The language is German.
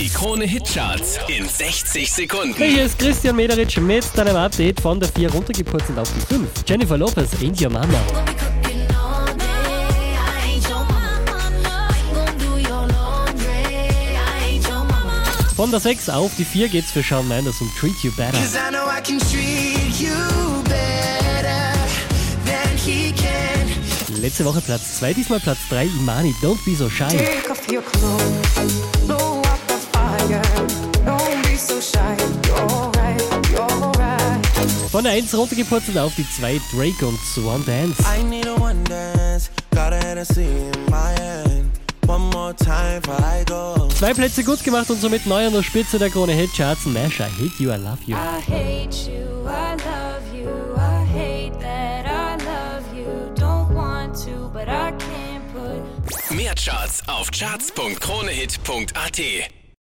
Die Krone Hitcharts in 60 Sekunden. Hier ist Christian Mederitsch mit deinem Update von der 4 runtergepurzelt auf die 5. Jennifer Lopez, Ain't Your Mama. Von der 6 auf die 4 geht's für Shawn Mendes und Treat You Better. Letzte Woche Platz 2, diesmal Platz 3, Imani, Don't Be So Shy. Von der 1 runtergepurzelt auf die 2, Drake und Swan Dance. I need a one dance, got a Hennessy in my hand. One more time before I go. Zwei Plätze gut gemacht und somit neu an der Spitze der Krone Hitcharts. Nash, I Hate You, I Love You. I hate you. I love you. I hate that I love you. Don't want to, but I can't put. Mehr Charts auf charts.kronehit.at.